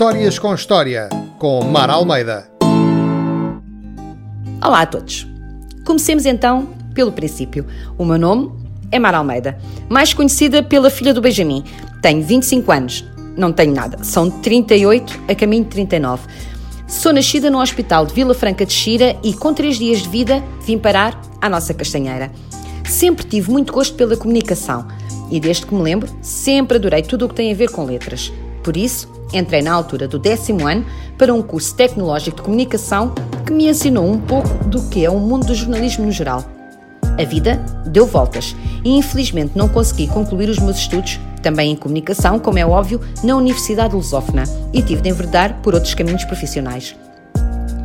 Histórias com História, com Mar Almeida. Olá a todos. Comecemos então pelo princípio. O meu nome é Mar Almeida, mais conhecida pela filha do Benjamin. Tenho 25 anos. Não tenho nada. São 38 a caminho de 39. Sou nascida no Hospital de Vila Franca de Xira e, com 3 dias de vida, vim parar à nossa castanheira. Sempre tive muito gosto pela comunicação e, desde que me lembro, sempre adorei tudo o que tem a ver com letras. Por isso, entrei na altura do décimo ano para um curso tecnológico de comunicação que me ensinou um pouco do que é o mundo do jornalismo no geral. A vida deu voltas e infelizmente não consegui concluir os meus estudos, também em comunicação, como é óbvio, na Universidade Lusófona e tive de enverdar por outros caminhos profissionais.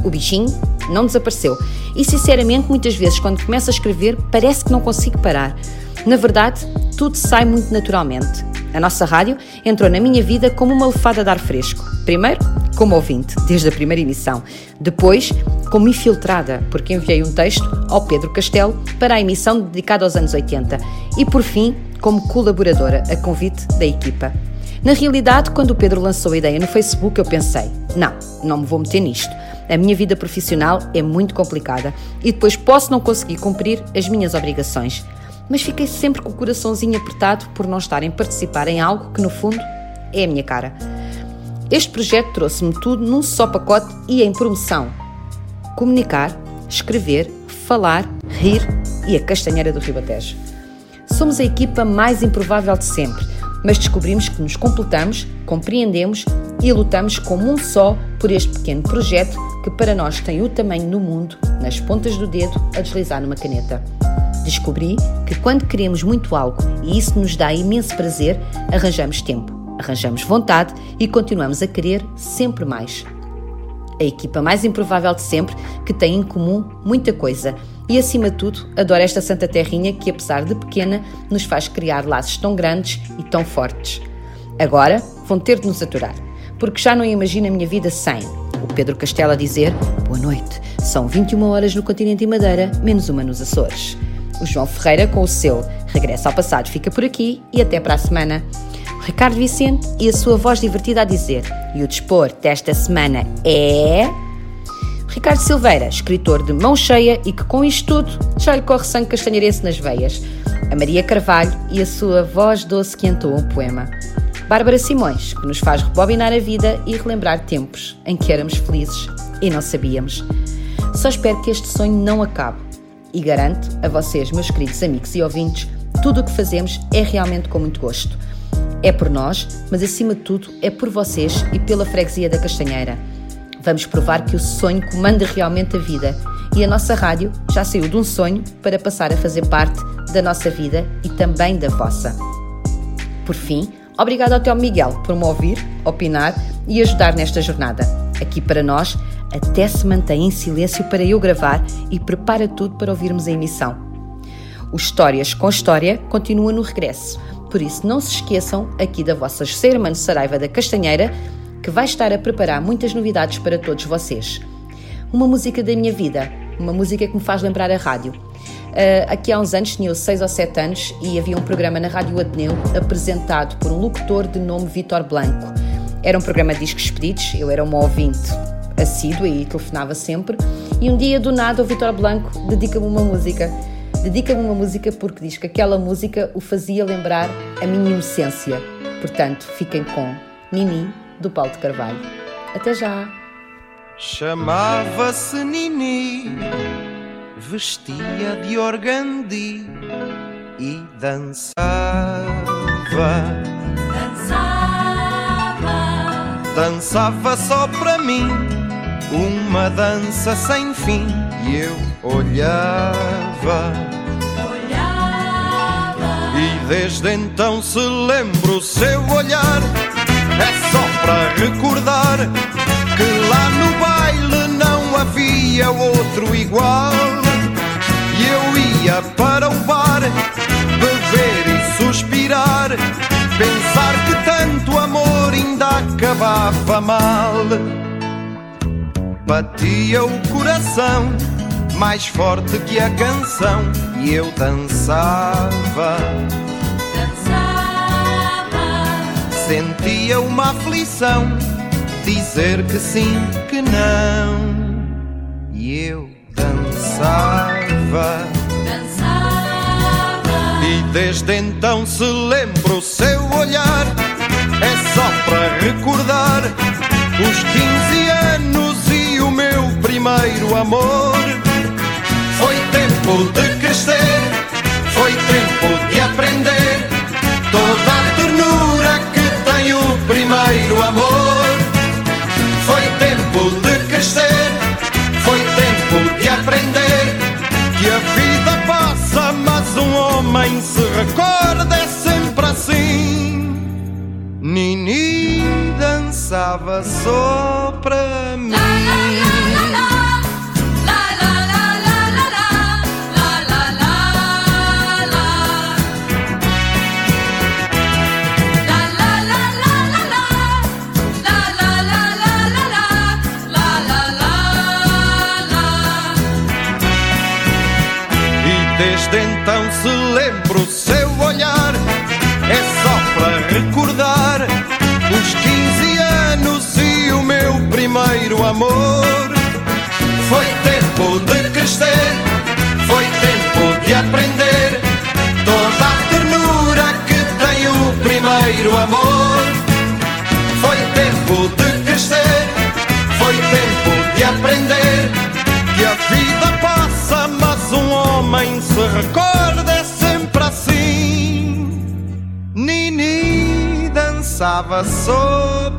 O bichinho não desapareceu e, sinceramente, muitas vezes quando começo a escrever parece que não consigo parar. Na verdade, tudo sai muito naturalmente. A nossa rádio entrou na minha vida como uma lefada de ar fresco. Primeiro, como ouvinte, desde a primeira emissão. Depois, como infiltrada, porque enviei um texto ao Pedro Castelo para a emissão dedicada aos anos 80. E por fim, como colaboradora, a convite da equipa. Na realidade, quando o Pedro lançou a ideia no Facebook, eu pensei: não, não me vou meter nisto. A minha vida profissional é muito complicada e depois posso não conseguir cumprir as minhas obrigações mas fiquei sempre com o coraçãozinho apertado por não estar em participar em algo que, no fundo, é a minha cara. Este projeto trouxe-me tudo num só pacote e em promoção: comunicar, escrever, falar, rir e a castanheira do Ribatejo. Somos a equipa mais improvável de sempre, mas descobrimos que nos completamos, compreendemos e lutamos como um só por este pequeno projeto que para nós tem o tamanho no mundo, nas pontas do dedo, a deslizar numa caneta. Descobri que quando queremos muito algo e isso nos dá imenso prazer, arranjamos tempo, arranjamos vontade e continuamos a querer sempre mais. A equipa mais improvável de sempre, que tem em comum muita coisa e, acima de tudo, adora esta Santa Terrinha que, apesar de pequena, nos faz criar laços tão grandes e tão fortes. Agora vão ter de nos aturar, porque já não imagino a minha vida sem. O Pedro Castelo a dizer: Boa noite, são 21 horas no continente e Madeira, menos uma nos Açores. O João Ferreira com o seu Regresso ao Passado fica por aqui e até para a semana. O Ricardo Vicente e a sua voz divertida a dizer. E o dispor desta semana é. Ricardo Silveira, escritor de mão cheia e que com isto tudo já lhe corre sangue castanheirense nas veias. A Maria Carvalho e a sua voz doce que entoa um poema. Bárbara Simões, que nos faz rebobinar a vida e relembrar tempos em que éramos felizes e não sabíamos. Só espero que este sonho não acabe e garanto a vocês, meus queridos amigos e ouvintes, tudo o que fazemos é realmente com muito gosto. É por nós, mas acima de tudo é por vocês e pela freguesia da Castanheira. Vamos provar que o sonho comanda realmente a vida e a nossa rádio já saiu de um sonho para passar a fazer parte da nossa vida e também da vossa. Por fim, obrigado ao Teo Miguel por me ouvir, opinar e ajudar nesta jornada. Aqui para nós, até se mantém em silêncio para eu gravar e prepara tudo para ouvirmos a emissão. O Histórias com História continua no regresso, por isso não se esqueçam aqui da vossa José Saraiva da Castanheira, que vai estar a preparar muitas novidades para todos vocês. Uma música da minha vida, uma música que me faz lembrar a rádio. Uh, aqui há uns anos, tinha 6 ou 7 anos, e havia um programa na Rádio Ateneu apresentado por um locutor de nome Vitor Blanco. Era um programa de discos pedidos, eu era uma ouvinte assídua e telefonava sempre. E um dia, do nada, o Vitor Blanco dedica-me uma música. Dedica-me uma música porque diz que aquela música o fazia lembrar a minha inocência. Portanto, fiquem com Nini, do Paulo de Carvalho. Até já! Chamava-se Nini, vestia de organdi e dançava. Dançava, Dançava só para mim uma dança sem fim e eu olhava. olhava, E desde então se lembra o seu olhar. É só para recordar que lá no baile não havia outro igual. E eu ia para o bar beber e suspirar, pensar que tanto amor ainda acabava mal. Batia o coração mais forte que a canção e eu dançava. dançava, Sentia uma aflição dizer que sim, que não. E eu dançava. E desde então se lembra o seu olhar. É só para recordar os 15 anos primeiro amor. Foi tempo de crescer, foi tempo de aprender toda a ternura que tem o primeiro amor. Foi tempo de crescer, foi tempo de aprender que a vida passa, mas um homem se recorda é sempre assim. Nini dançava só mim. Primeiro amor. Foi tempo de crescer, foi tempo de aprender toda a ternura que tem o primeiro amor. Foi tempo de crescer, foi tempo de aprender que a vida passa, mas um homem se recorda é sempre assim. Nini dançava só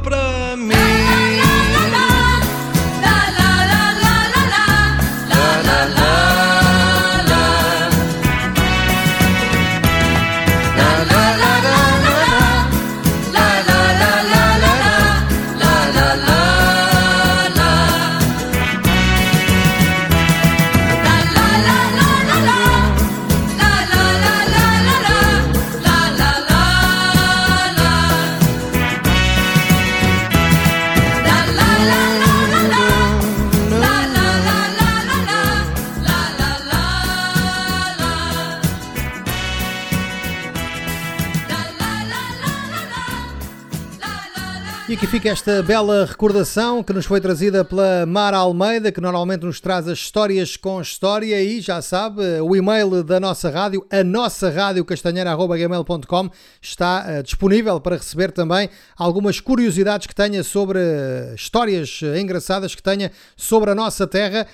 E aqui fica esta bela recordação que nos foi trazida pela Mara Almeida, que normalmente nos traz as histórias com história e já sabe, o e-mail da nossa rádio, a nossa rádio castanheira.gmail.com está uh, disponível para receber também algumas curiosidades que tenha sobre uh, histórias uh, engraçadas que tenha sobre a nossa terra,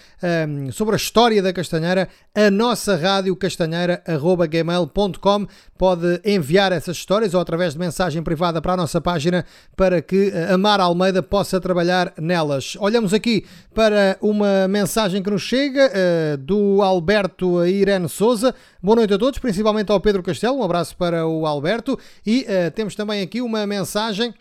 sobre a história da Castanheira, a nossa rádio castanheira.gmail.com pode enviar essas histórias ou através de mensagem privada para a nossa página para que a Mara Almeida possa trabalhar nelas. Olhamos aqui para uma mensagem que nos chega uh, do Alberto Irene Souza. Boa noite a todos, principalmente ao Pedro Castelo. Um abraço para o Alberto. E uh, temos também aqui uma mensagem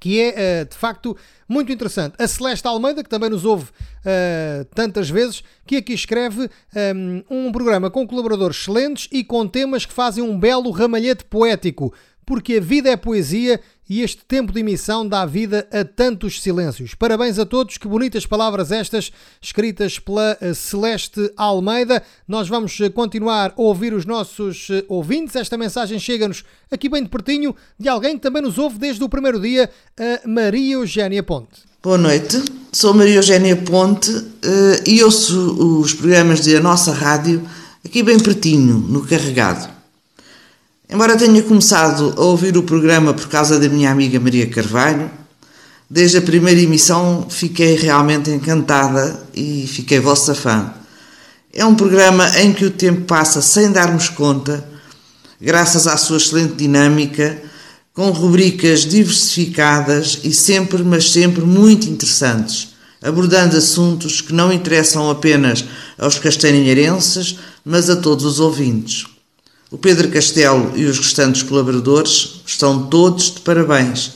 que é de facto muito interessante. A Celeste Almeida, que também nos ouve uh, tantas vezes, que aqui escreve um, um programa com colaboradores excelentes e com temas que fazem um belo ramalhete poético, porque a vida é poesia e este tempo de emissão dá vida a tantos silêncios. Parabéns a todos, que bonitas palavras estas, escritas pela Celeste Almeida. Nós vamos continuar a ouvir os nossos ouvintes. Esta mensagem chega-nos aqui bem de pertinho de alguém que também nos ouve desde o primeiro dia, a Maria Eugénia Ponte. Boa noite, sou Maria Eugénia Ponte e ouço os programas da nossa rádio aqui bem pertinho, no Carregado. Embora tenha começado a ouvir o programa por causa da minha amiga Maria Carvalho, desde a primeira emissão fiquei realmente encantada e fiquei vossa fã. É um programa em que o tempo passa sem darmos conta, graças à sua excelente dinâmica, com rubricas diversificadas e sempre, mas sempre muito interessantes, abordando assuntos que não interessam apenas aos castanheirenses, mas a todos os ouvintes. O Pedro Castelo e os restantes colaboradores estão todos de parabéns.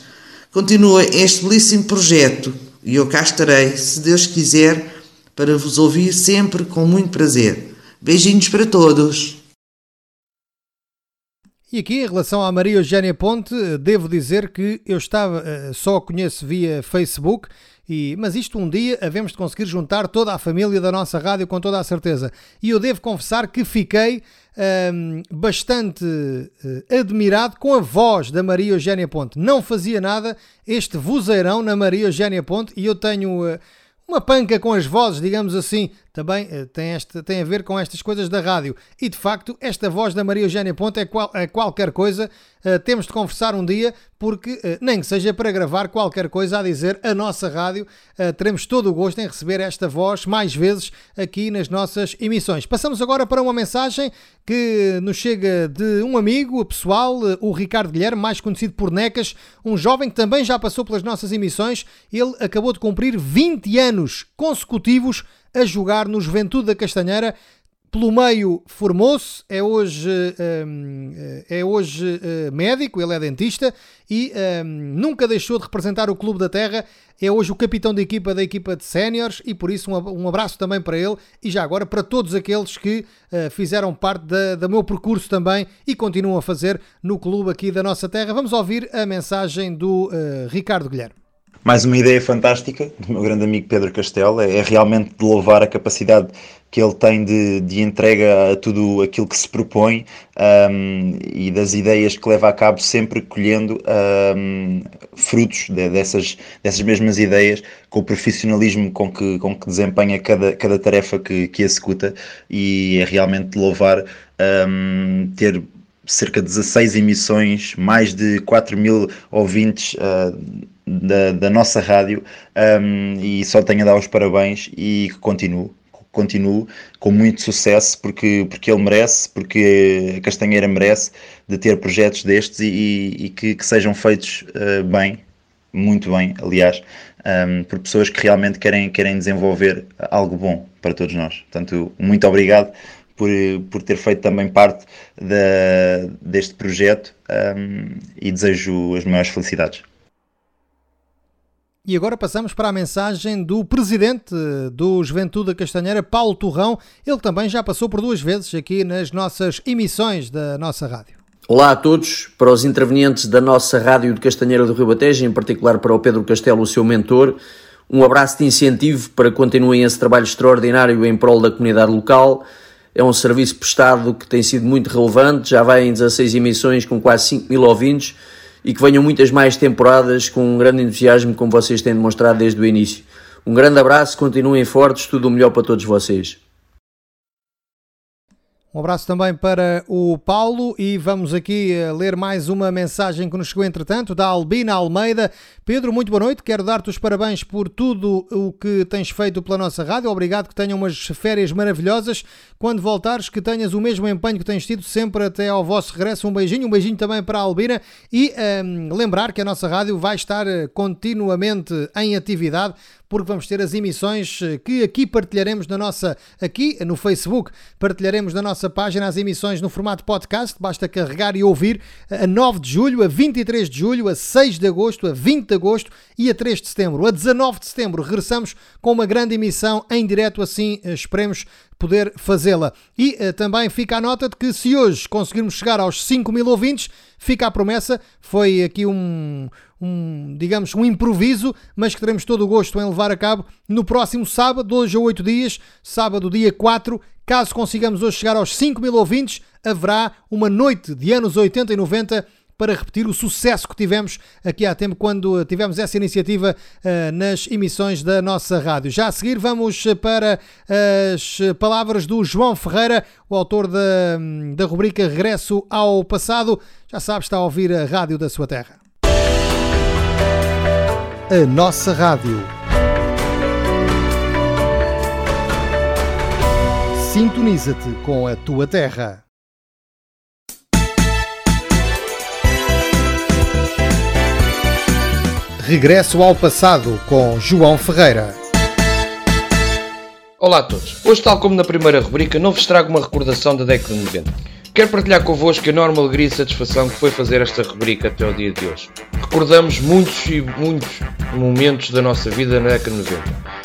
Continua este belíssimo projeto e eu cá estarei, se Deus quiser, para vos ouvir sempre com muito prazer. Beijinhos para todos. E aqui, em relação à Maria Eugénia Ponte, devo dizer que eu estava, só a conheço via Facebook, e, mas isto um dia havemos de conseguir juntar toda a família da nossa rádio com toda a certeza. E eu devo confessar que fiquei um, bastante uh, admirado com a voz da Maria Eugénia Ponte. Não fazia nada este vozeirão na Maria Eugénia Ponte e eu tenho uh, uma panca com as vozes, digamos assim, também uh, tem, este, tem a ver com estas coisas da rádio. E de facto, esta voz da Maria Eugénia Ponte é, qual, é qualquer coisa. Uh, temos de conversar um dia, porque uh, nem que seja para gravar qualquer coisa a dizer a nossa rádio, teremos todo o gosto em receber esta voz mais vezes aqui nas nossas emissões. Passamos agora para uma mensagem que nos chega de um amigo pessoal, o Ricardo Guilherme, mais conhecido por Necas, um jovem que também já passou pelas nossas emissões. Ele acabou de cumprir 20 anos consecutivos a jogar no Juventude da Castanheira. Pelo meio formou-se, é hoje, hum, é hoje hum, médico, ele é dentista e nunca deixou de representar o Clube da Terra. É hoje o capitão da equipa da equipa de séniores e por isso um abraço também para ele e já agora para todos aqueles que fizeram parte da, do meu percurso também e continuam a fazer no clube aqui da nossa terra. Vamos ouvir a mensagem do Ricardo Guilherme mais uma ideia fantástica do meu grande amigo Pedro Castelo, é, é realmente de louvar a capacidade que ele tem de, de entrega a tudo aquilo que se propõe um, e das ideias que leva a cabo, sempre colhendo um, frutos de, dessas, dessas mesmas ideias, com o profissionalismo com que, com que desempenha cada, cada tarefa que, que executa, e é realmente de louvar um, ter cerca de 16 emissões, mais de 4 mil ouvintes. Uh, da, da nossa rádio um, e só tenho a dar os parabéns e que continue continuo com muito sucesso porque, porque ele merece, porque a Castanheira merece de ter projetos destes e, e, que, que, sejam feitos uh, bem, muito bem, aliás, um, por pessoas que realmente querem, querem desenvolver algo bom para todos nós. Portanto, muito obrigado por, por ter feito também parte da, deste projeto um, e desejo as maiores felicidades. E agora passamos para a mensagem do presidente do Juventude da Castanheira, Paulo Turrão. Ele também já passou por duas vezes aqui nas nossas emissões da nossa rádio. Olá a todos, para os intervenientes da nossa rádio de Castanheira do Rio Batejo, em particular para o Pedro Castelo, o seu mentor, um abraço de incentivo para que continuem esse trabalho extraordinário em prol da comunidade local. É um serviço prestado que tem sido muito relevante, já vai em 16 emissões com quase 5 mil ouvintes e que venham muitas mais temporadas com um grande entusiasmo como vocês têm demonstrado desde o início. Um grande abraço, continuem fortes, tudo o melhor para todos vocês. Um abraço também para o Paulo e vamos aqui eh, ler mais uma mensagem que nos chegou entretanto da Albina Almeida. Pedro, muito boa noite. Quero dar-te os parabéns por tudo o que tens feito pela nossa rádio. Obrigado que tenham umas férias maravilhosas. Quando voltares, que tenhas o mesmo empenho que tens tido sempre até ao vosso regresso. Um beijinho, um beijinho também para a Albina e ehm, lembrar que a nossa rádio vai estar eh, continuamente em atividade porque vamos ter as emissões eh, que aqui partilharemos na nossa, aqui no Facebook, partilharemos na nossa página as emissões no formato podcast, basta carregar e ouvir a 9 de julho, a 23 de julho, a 6 de agosto, a 20 de agosto e a 3 de setembro. A 19 de setembro regressamos com uma grande emissão em direto, assim eh, esperemos poder fazê-la. E uh, também fica a nota de que se hoje conseguirmos chegar aos 5 mil ouvintes, fica a promessa, foi aqui um, um, digamos, um improviso, mas que teremos todo o gosto em levar a cabo no próximo sábado, hoje a 8 dias, sábado dia 4, caso consigamos hoje chegar aos 5 mil ouvintes, haverá uma noite de anos 80 e 90 para repetir o sucesso que tivemos aqui há tempo quando tivemos essa iniciativa uh, nas emissões da nossa rádio. Já a seguir vamos para as palavras do João Ferreira, o autor da, da rubrica Regresso ao Passado. Já sabe, está a ouvir a rádio da sua terra. A nossa rádio. Sintoniza-te com a tua terra. Regresso ao passado com João Ferreira. Olá a todos. Hoje, tal como na primeira rubrica, não vos trago uma recordação da década de 90. Quero partilhar convosco a enorme alegria e satisfação que foi fazer esta rubrica até o dia de hoje. Recordamos muitos e muitos momentos da nossa vida na década de 90,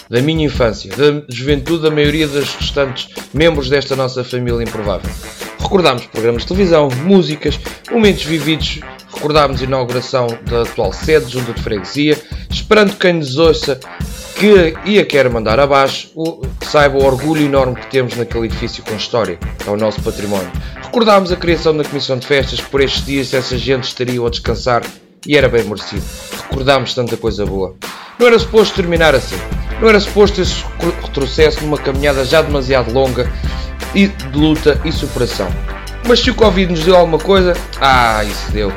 da minha infância, da juventude da maioria dos restantes membros desta nossa família improvável. Recordámos programas de televisão, músicas, momentos vividos, recordámos a inauguração da atual sede, junta de freguesia, esperando quem nos ouça que e a quer mandar abaixo, saiba o orgulho enorme que temos naquele edifício com história, é o nosso património. Recordámos a criação da Comissão de Festas, que por estes dias essa gente estaria a descansar e era bem merecido. Recordámos tanta coisa boa. Não era suposto terminar assim. Não era suposto esse retrocesso numa caminhada já demasiado longa e de luta e superação. Mas se o Covid nos deu alguma coisa, ah, isso deu.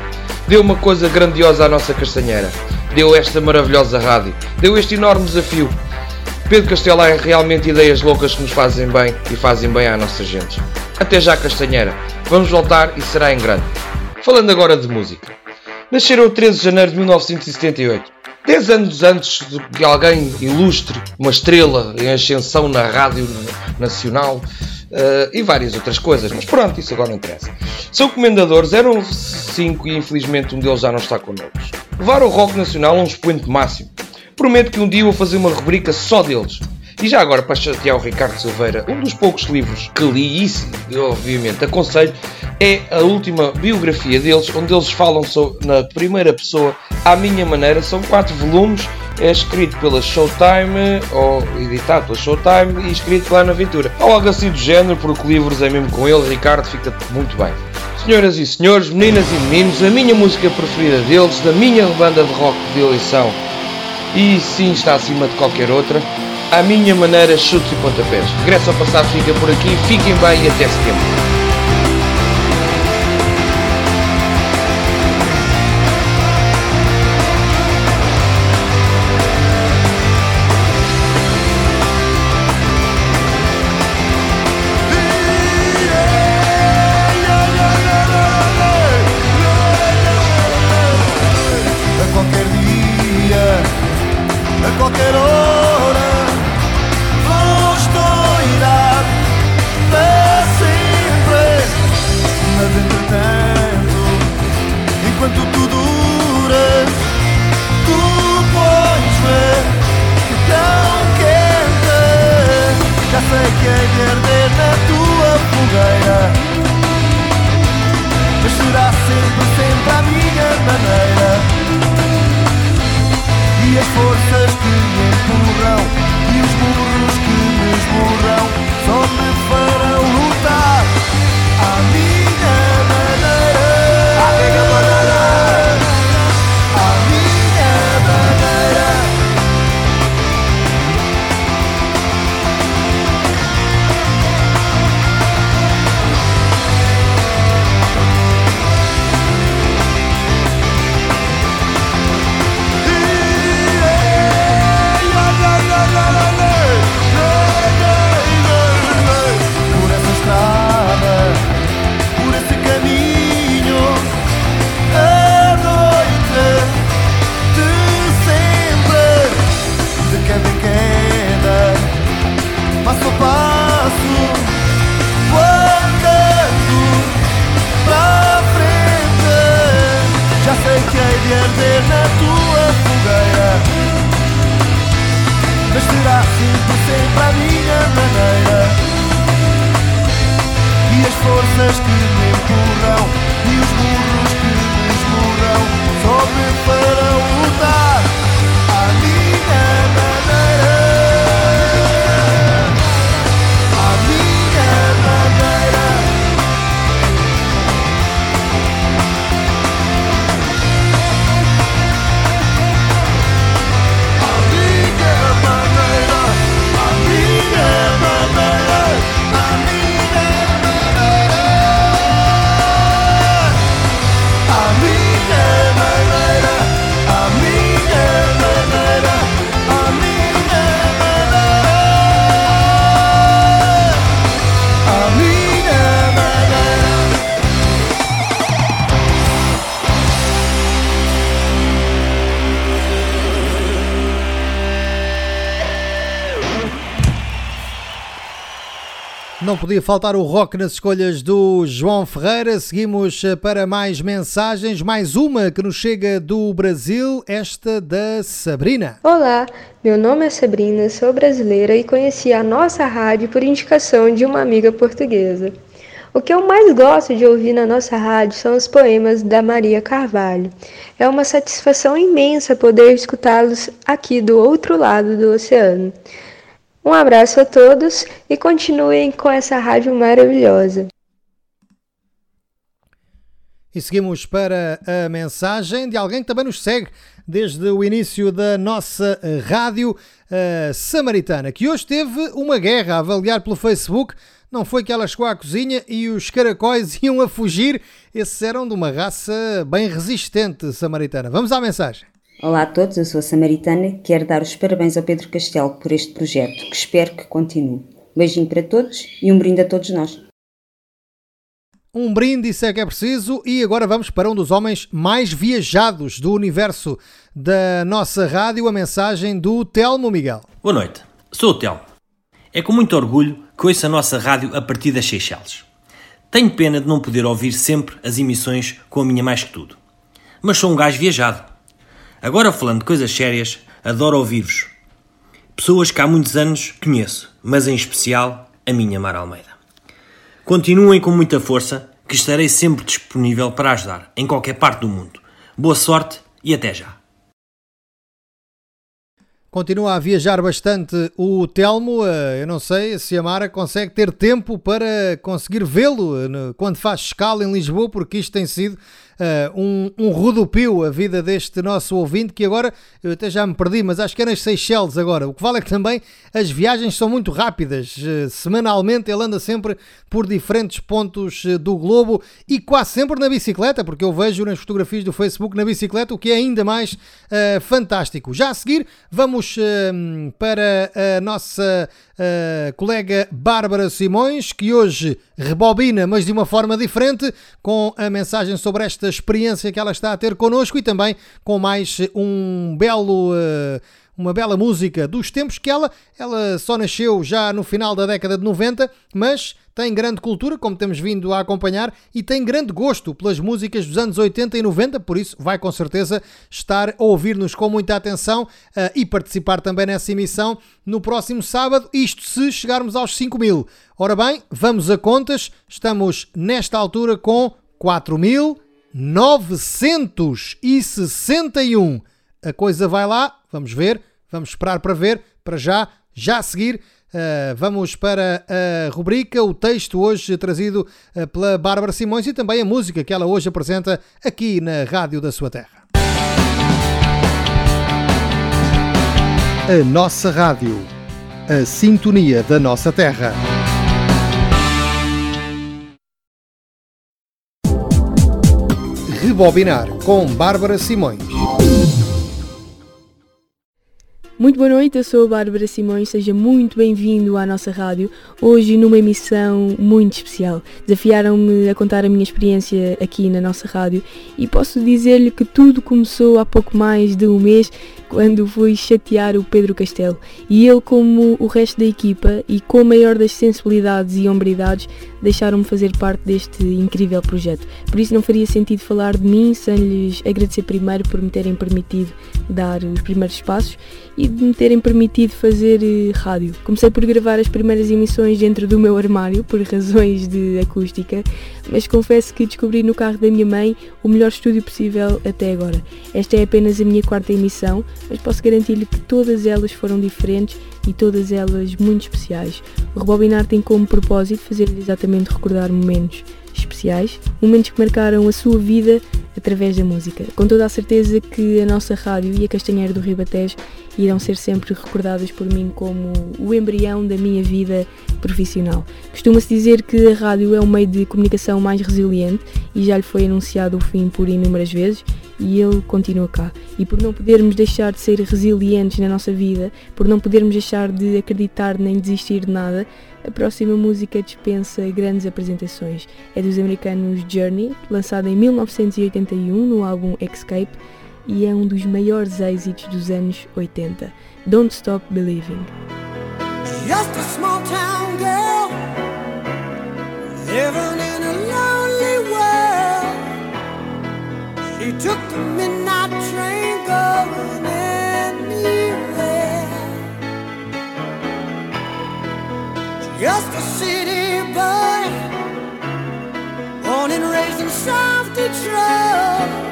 Deu uma coisa grandiosa à nossa castanheira deu esta maravilhosa rádio, deu este enorme desafio. Pedro Castelo é realmente ideias loucas que nos fazem bem e fazem bem à nossa gente. Até já, Castanheira. Vamos voltar e será em grande. Falando agora de música. Nasceram 13 de janeiro de 1978. 10 anos antes de que alguém ilustre, uma estrela em ascensão na rádio nacional, uh, e várias outras coisas, mas pronto, isso agora não interessa. São comendadores, eram cinco e infelizmente um deles já não está connosco. Levar o rock nacional a um expoente máximo. Prometo que um dia vou fazer uma rubrica só deles. E já agora, para chatear o Ricardo Silveira, um dos poucos livros que li, e obviamente aconselho, é a última biografia deles, onde eles falam na primeira pessoa, à minha maneira. São quatro volumes é escrito pela Showtime, ou editado pela Showtime e escrito pela Ana Ventura. Ou algo assim do género, porque livros é mesmo com ele, Ricardo, fica muito bem. Senhoras e senhores, meninas e meninos, a minha música preferida deles, da minha banda de rock de eleição, e sim está acima de qualquer outra, a minha maneira, chutes e pontapés. Regresso ao passado, fica por aqui, fiquem bem e até setembro. Podia faltar o rock nas escolhas do João Ferreira. Seguimos eh, para mais mensagens. Mais uma que nos chega do Brasil, esta da Sabrina. Olá, meu nome é Sabrina, sou brasileira e conheci a nossa rádio por indicação de uma amiga portuguesa. O que eu mais gosto de ouvir na nossa rádio são os poemas da Maria Carvalho. É uma satisfação imensa poder escutá-los aqui do outro lado do oceano. Um abraço a todos e continuem com essa rádio maravilhosa. E seguimos para a mensagem de alguém que também nos segue desde o início da nossa rádio a Samaritana, que hoje teve uma guerra a avaliar pelo Facebook. Não foi que ela chegou à cozinha e os caracóis iam a fugir. Esses eram de uma raça bem resistente samaritana. Vamos à mensagem. Olá a todos, eu sou a Samaritana. Quero dar os parabéns ao Pedro Castelo por este projeto, que espero que continue. Beijinho para todos e um brinde a todos nós. Um brinde, isso é que é preciso. E agora vamos para um dos homens mais viajados do universo da nossa rádio, a mensagem do Telmo Miguel. Boa noite, sou o Telmo. É com muito orgulho que ouço a nossa rádio a partir das Seychelles. Tenho pena de não poder ouvir sempre as emissões com a minha mais que tudo. Mas sou um gajo viajado. Agora falando de coisas sérias, adoro ouvir-vos. Pessoas que há muitos anos conheço, mas em especial a minha Mar Almeida. Continuem com muita força, que estarei sempre disponível para ajudar, em qualquer parte do mundo. Boa sorte e até já! Continua a viajar bastante o Telmo. Eu não sei se a Mara consegue ter tempo para conseguir vê-lo quando faz escala em Lisboa, porque isto tem sido uh, um, um rodopio a vida deste nosso ouvinte, que agora eu até já me perdi, mas acho que é nas Seychelles agora. O que vale é que também as viagens são muito rápidas. Uh, semanalmente ele anda sempre por diferentes pontos uh, do globo e quase sempre na bicicleta, porque eu vejo nas fotografias do Facebook na bicicleta, o que é ainda mais fantástico. Já a seguir, vamos para a nossa colega Bárbara Simões, que hoje rebobina, mas de uma forma diferente, com a mensagem sobre esta experiência que ela está a ter connosco e também com mais um belo. Uh, uma bela música dos tempos que ela, ela só nasceu já no final da década de 90, mas tem grande cultura, como temos vindo a acompanhar, e tem grande gosto pelas músicas dos anos 80 e 90, por isso vai com certeza estar a ouvir-nos com muita atenção uh, e participar também nessa emissão no próximo sábado, isto se chegarmos aos 5 mil. Ora bem, vamos a contas, estamos nesta altura com 4 mil. 961. A coisa vai lá, vamos ver, vamos esperar para ver. Para já, já a seguir, uh, vamos para a rubrica, o texto hoje trazido uh, pela Bárbara Simões e também a música que ela hoje apresenta aqui na Rádio da Sua Terra. A nossa rádio, a sintonia da nossa terra. Rebobinar com Bárbara Simões. Muito boa noite, eu sou a Bárbara Simões, seja muito bem-vindo à nossa rádio. Hoje numa emissão muito especial. Desafiaram-me a contar a minha experiência aqui na nossa rádio e posso dizer-lhe que tudo começou há pouco mais de um mês quando fui chatear o Pedro Castelo e ele, como o resto da equipa e com a maior das sensibilidades e hombridades, deixaram-me fazer parte deste incrível projeto. Por isso não faria sentido falar de mim sem lhes agradecer primeiro por me terem permitido dar os primeiros passos e de me terem permitido fazer eh, rádio. Comecei por gravar as primeiras emissões dentro do meu armário por razões de acústica, mas confesso que descobri no carro da minha mãe o melhor estúdio possível até agora. Esta é apenas a minha quarta emissão, mas posso garantir-lhe que todas elas foram diferentes e todas elas muito especiais. O Rebobinar tem como propósito fazer-lhe exatamente recordar momentos especiais, momentos que marcaram a sua vida através da música. Com toda a certeza que a nossa rádio e a Castanheira do Ribatejo irão ser sempre recordadas por mim como o embrião da minha vida profissional. Costuma-se dizer que a rádio é um meio de comunicação mais resiliente e já lhe foi anunciado o fim por inúmeras vezes e ele continua cá. E por não podermos deixar de ser resilientes na nossa vida, por não podermos deixar de acreditar nem desistir de nada, a próxima música dispensa grandes apresentações. É dos americanos Journey, lançada em 1981 no álbum Escape, e é um dos maiores êxitos dos anos 80. Don't Stop Believing. Just a small town girl, living in a lonely world. She took the midnight train going anywhere. Just a city boy Detroit. He took the midnight train going anywhere. A singer in a smoky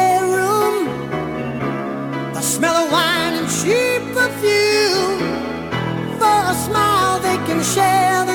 share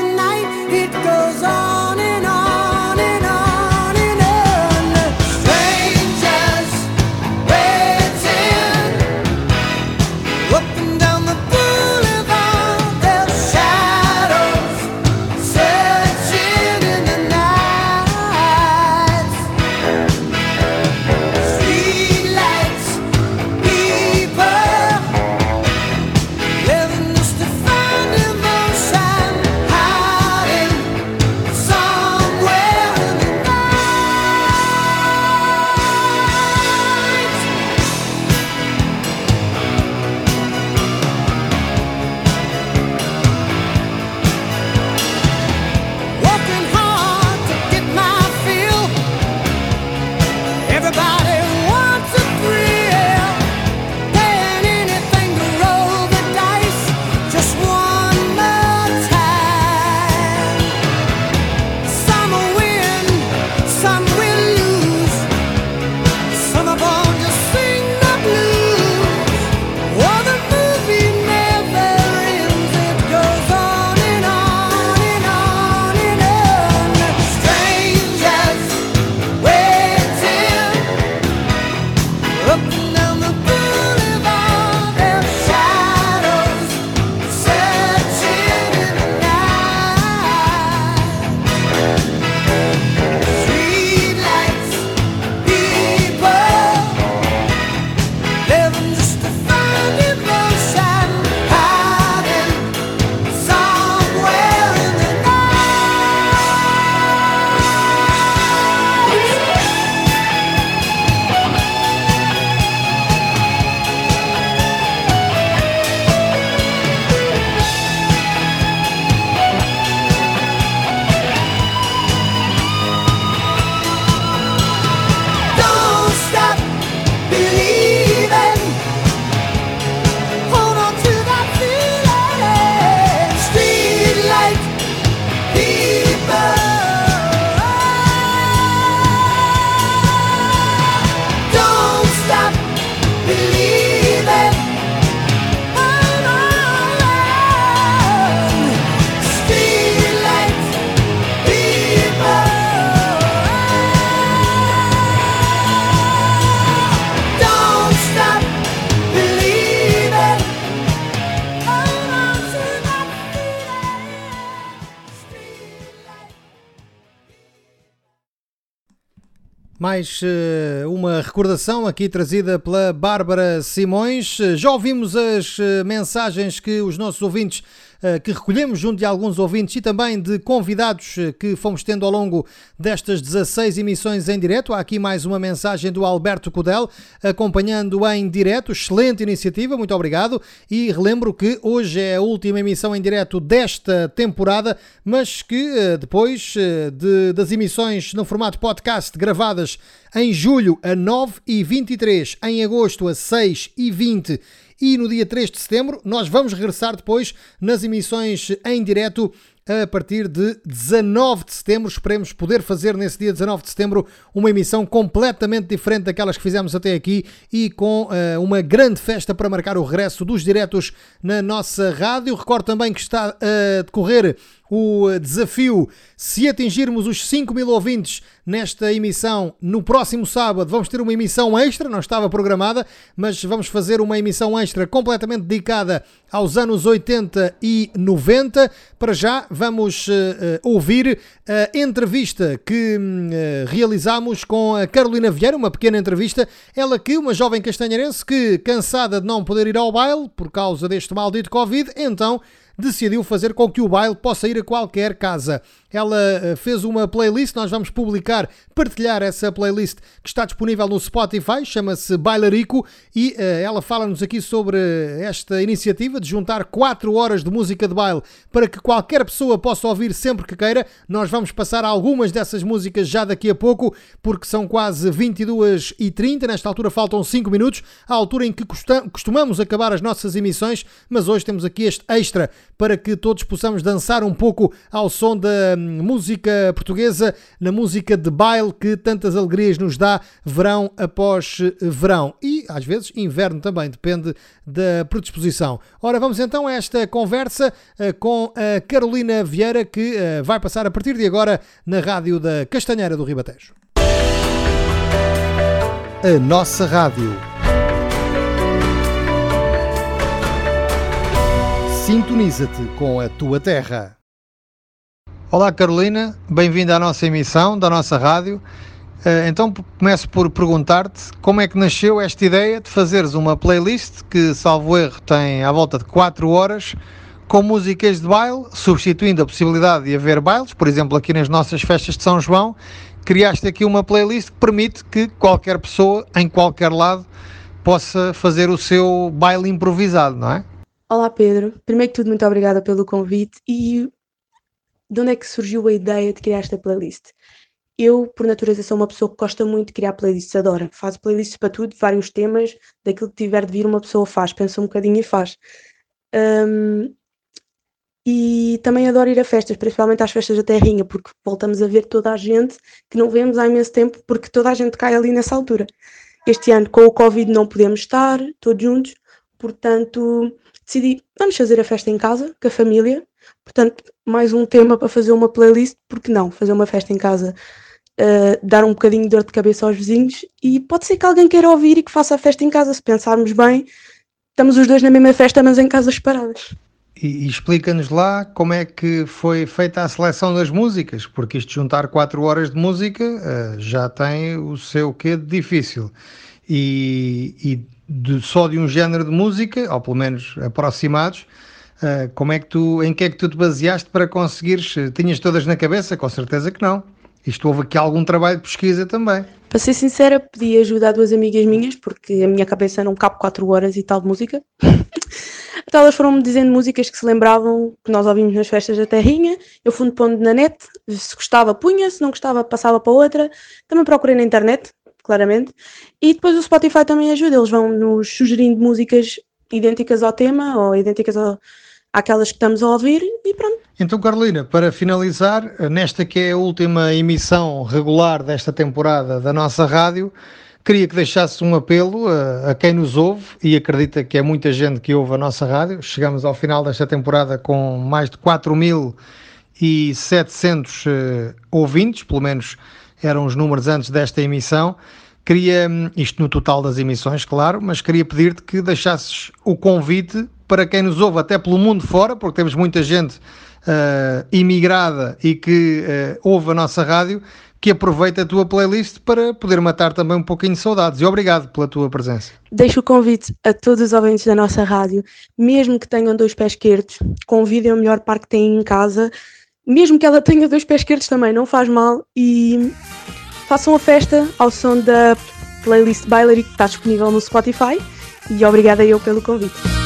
Mais eh, uma recordação aqui trazida pela Bárbara Simões. Eh, Já ouvimos as eh, mensagens que os nossos ouvintes, que recolhemos junto de alguns ouvintes e também de convidados eh, que fomos tendo ao longo destas 16 emissões em direto. Há aqui mais uma mensagem do Alberto Cudel, acompanhando em direto. Excelente iniciativa, muito obrigado. E relembro que hoje é a última emissão em direto desta temporada, mas que eh, depois eh, de- das emissões no formato podcast gravadas em julho a 9 e 23, em agosto a 6 e 20 e no dia 3 de setembro, nós vamos regressar depois nas emissões em direto a partir de 19 de setembro. Esperemos poder fazer nesse dia 19 de setembro uma emissão completamente diferente daquelas que fizemos até aqui e com eh, uma grande festa para marcar o regresso dos diretos na nossa rádio. Recordo também que está a decorrer o eh, desafio. Se atingirmos os 5 mil ouvintes nesta emissão, no próximo sábado vamos ter uma emissão extra, não estava programada, mas vamos fazer uma emissão extra completamente dedicada aos anos 80 e 90. Para já vamos eh, ouvir a entrevista que realizámos com a Carolina Vieira, uma pequena entrevista. Ela que, uma jovem castanharense que, cansada de não poder ir ao baile por causa deste maldito Covid, então decidiu fazer com que o baile possa ir a qualquer casa. Ela eh, fez uma playlist, nós vamos publicar, partilhar essa playlist que está disponível no Spotify, chama-se Bailarico, e eh, ela fala-nos aqui sobre esta iniciativa de juntar 4 horas de música de baile para que qualquer pessoa possa ouvir sempre que queira. Nós vamos passar algumas dessas músicas já daqui a pouco, porque são quase 22 e 30 nesta altura faltam 5 minutos, à altura em que costumamos acabar as nossas emissões, mas hoje temos aqui este extra para que todos possamos dançar um pouco ao som da música portuguesa, na música de baile que tantas alegrias nos dá verão após verão e às vezes inverno também, depende da predisposição. Ora, vamos então a esta conversa eh, com a Carolina Vieira que eh, vai passar a partir de agora na rádio da Castanheira do Ribatejo. A nossa rádio. Sintoniza-te com a tua terra. Olá Carolina, bem-vinda à nossa emissão da nossa rádio. Eh, Então começo por perguntar-te como é que nasceu esta ideia de fazeres uma playlist que, salvo erro, tem à volta de 4 horas com músicas de baile, substituindo a possibilidade de haver bailes, por exemplo, aqui nas nossas festas de São João, criaste aqui uma playlist que permite que qualquer pessoa, em qualquer lado, possa fazer o seu baile improvisado, não é? Olá Pedro, primeiro que tudo muito obrigada pelo convite e de onde é que surgiu a ideia de criar esta playlist? Eu, por natureza, sou uma pessoa que gosta muito de criar playlists, adora. Faço playlists para tudo, vários temas, daquilo que tiver de vir uma pessoa faz, pensa um bocadinho e faz. Hum, e também adoro ir a festas, principalmente às festas da Terrinha, porque voltamos a ver toda a gente que não vemos há imenso tempo, porque toda a gente cai ali nessa altura. Este ano, com o Covid, não podemos estar todos juntos, portanto, decidi, vamos fazer a festa em casa, com a família. Portanto, mais um tema para fazer uma playlist, porque não? Fazer uma festa em casa, uh, dar um bocadinho de dor de cabeça aos vizinhos e pode ser que alguém queira ouvir e que faça a festa em casa. Se pensarmos bem, estamos os dois na mesma festa, mas em casas separadas. E, e explica-nos lá como é que foi feita a seleção das músicas, porque isto juntar 4 horas de música eh, já tem o seu quê de difícil. E, e de- só de um género de música, ou pelo menos aproximados, eh, como é que tu, em que é que tu te baseaste para conseguires? Tinhas todas na cabeça? Com certeza que não. Isto houve aqui algum trabalho de pesquisa também. Para ser sincera, pedi ajuda a duas amigas minhas, porque a minha cabeça não cabe 4 horas e tal de música. Então elas foram-me dizendo músicas que se lembravam que nós ouvimos nas festas da Terrinha. Eu fui pondo na net, se gostava punha, se não gostava passava para outra. Também procurei na internet, claramente. E depois o Spotify também ajuda, eles vão nos sugerindo músicas idênticas ao tema ou idênticas ao, àquelas que estamos a ouvir e pronto. Então, Carolina, para finalizar, nesta que é a última emissão regular desta temporada da nossa rádio, queria que deixasse um apelo a, a quem nos ouve e acredita que é muita gente que ouve a nossa rádio. Chegamos ao final desta temporada com mais de 4.700 eh, ouvintes, pelo menos eram os números antes desta emissão. Queria, hum, isto no total das emissões, claro, mas queria pedir-te que deixasses o convite para quem nos ouve até pelo mundo fora, porque temos muita gente eh, imigrada e que eh, ouve a nossa rádio, que aproveite a tua playlist para poder matar também um pouquinho de saudades. E obrigado pela tua presença. Deixo o convite a todos os ouvintes da nossa rádio, mesmo que tenham dois pés esquerdos, convidem o melhor par que têm em casa, mesmo que ela tenha dois pés esquerdos também, não faz mal, e façam a festa ao som da playlist Bailary que está disponível no Spotify, e obrigada eu pelo convite.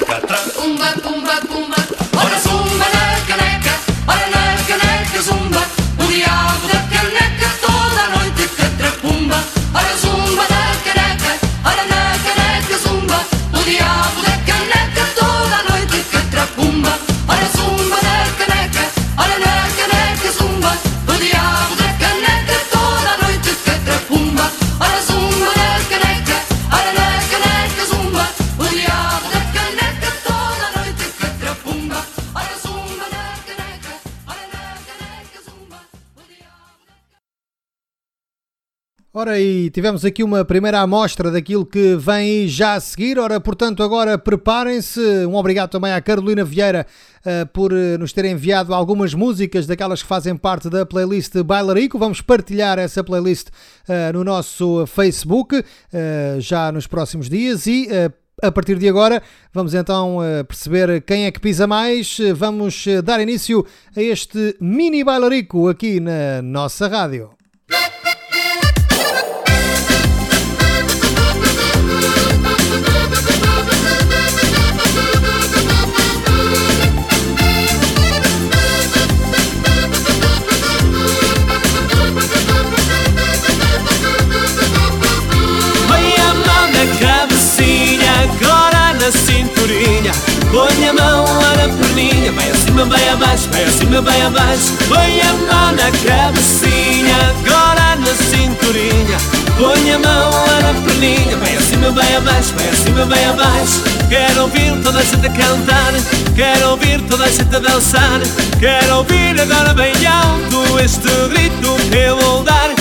Ora, e tivemos aqui uma primeira amostra daquilo que vem já a seguir. Ora, portanto, agora preparem-se. Um obrigado também à Carolina Vieira eh, por eh, nos ter enviado algumas músicas daquelas que fazem parte da playlist Bailarico. Vamos partilhar essa playlist eh, no nosso Facebook eh, já nos próximos dias e. a partir de agora, vamos então perceber quem é que pisa mais. Vamos dar início a este mini bailarico aqui na nossa rádio. Põe a mão lá na perninha, vai acima, vai abaixo, vai acima, vai abaixo. Põe a mão na cabecinha, agora na cinturinha. Põe a mão lá na perninha, vai acima, vai abaixo, vai acima, vai abaixo. Quero ouvir toda a gente cantar, quero ouvir toda a gente dançar. Quero ouvir agora bem alto este grito que eu vou dar.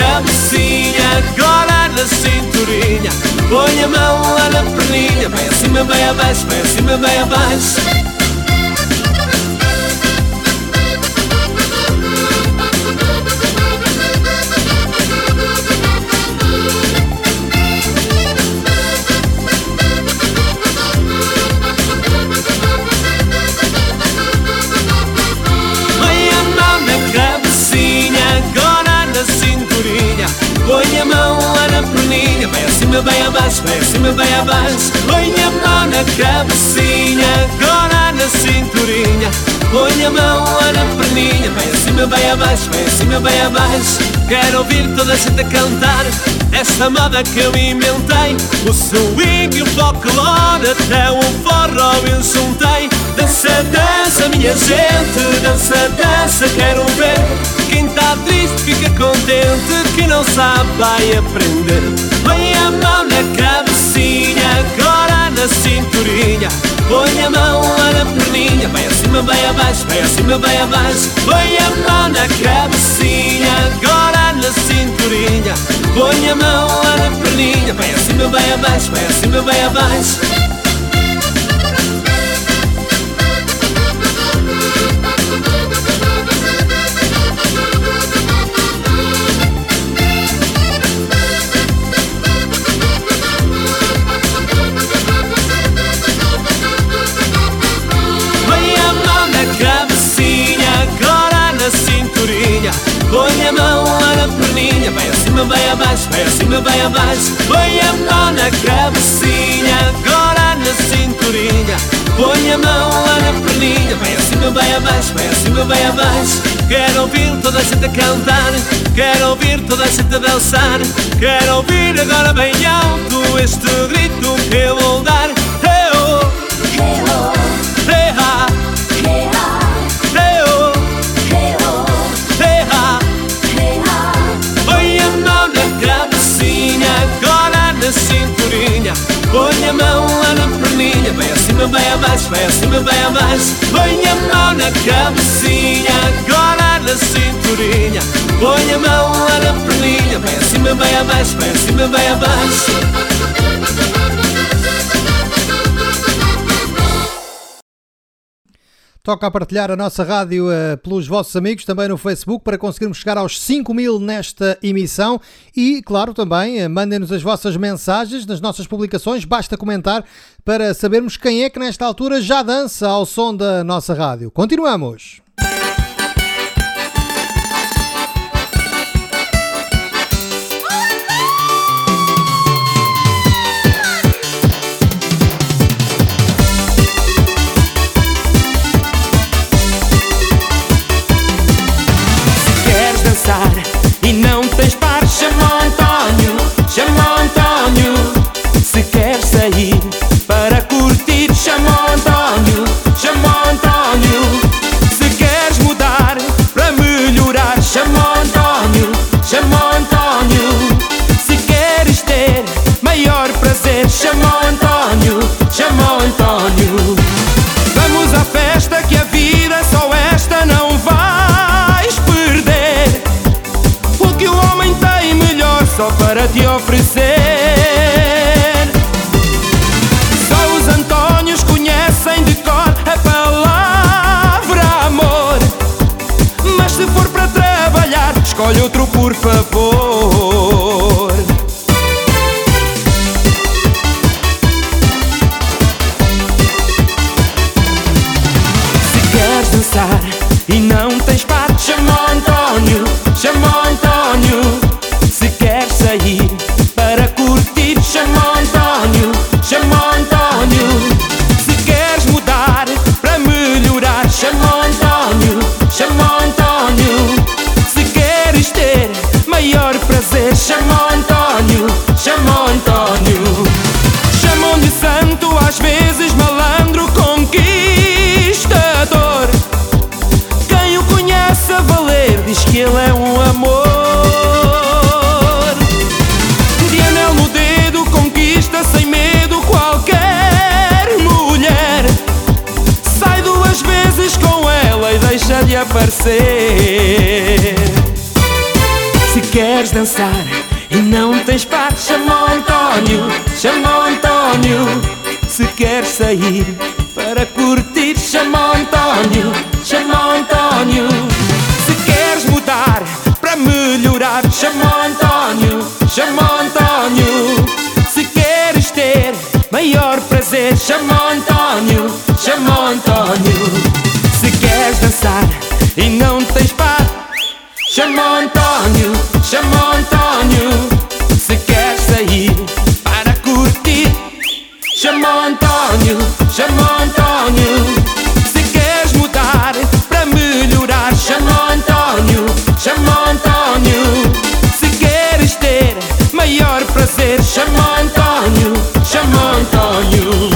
Cabecinha, agora na cinturinha. Põe a mão lá na perninha, vai acima, vai abaixo, vai acima, vai abaixo. Vai abaixo, vai acima, vai abaixo. Põe a mão na cabecinha, agora na cinturinha. Põe a mão lá na perninha, vai acima, vai abaixo, vai acima, vai abaixo. Quero ouvir toda a gente a cantar esta moda que eu inventei. O swing, o folclore, até o forró eu juntei. Dança, dança, minha gente, dança, dança, quero ver. Quem tá triste fica contente, quem não sabe vai aprender. Cabecinha, agora na cinturinha. Põe a mão lá na perninha, vai acima, vai abaixo, vai acima, vai abaixo. Põe a mão na cabecinha, agora na cinturinha. Põe a mão lá na perninha, vai acima, vai abaixo, vai acima, vai abaixo. Acima, vai abaixo, vai acima, vai abaixo. Põe a mão na cabecinha, agora na cinturinha. Põe a mão lá na perninha, vai acima, vai abaixo, vai acima, vai abaixo. Quero ouvir toda a gente a cantar, quero ouvir toda a gente a dançar. Quero ouvir agora bem alto este grito que eu vou dar. Acima, vai acima, vai abaixo. Põe a mão na cabecinha, agora na cinturinha. Põe a mão lá na perninha, vai acima, vai abaixo, vai acima, vai. Toca a partilhar a nossa rádio uh, pelos vossos amigos, também no Facebook, para conseguirmos chegar aos 5 mil nesta emissão. E, claro, também uh, mandem-nos as vossas mensagens nas nossas publicações. Basta comentar para sabermos quem é que nesta altura já dança ao som da nossa rádio. Continuamos! sofrer aparecer. Se queres dançar e não tens par, chama o Antônio, chama o Se queres sair para curtir, chama o Antônio, chama o Se queres mudar para melhorar, chama o Antônio, chama o Chama Antônio, chama Antônio, se quer sair para curtir. Chama Antônio, chama Antônio, se queres mudar para melhorar. Chama Antônio, chama Antônio, se queres ter maior prazer. Chama Antônio, chama Antônio.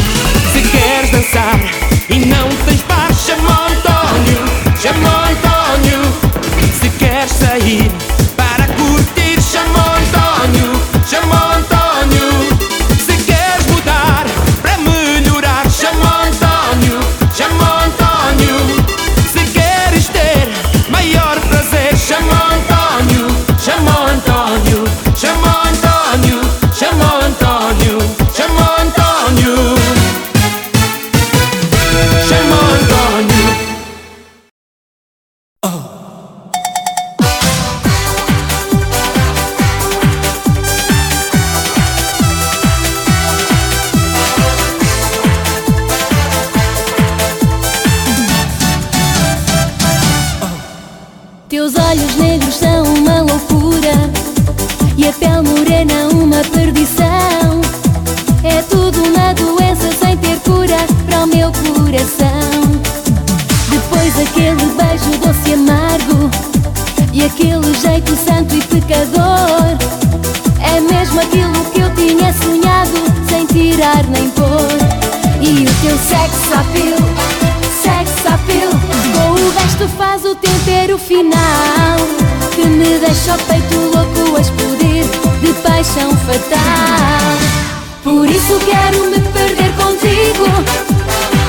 Por isso quero me perder contigo.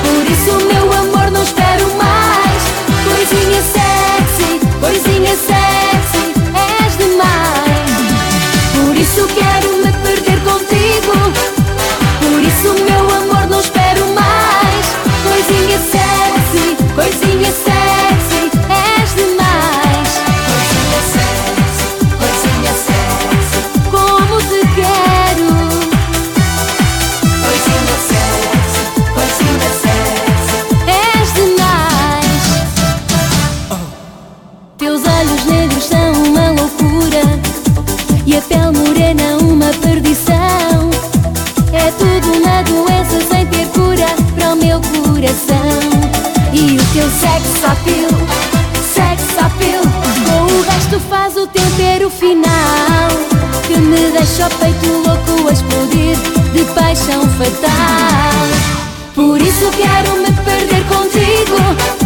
Por isso, meu amor, não espero mais. Coisinha sexy, coisinha sexy. me deixa o peito louco a explodir de paixão fatal. Por isso quero me perder contigo.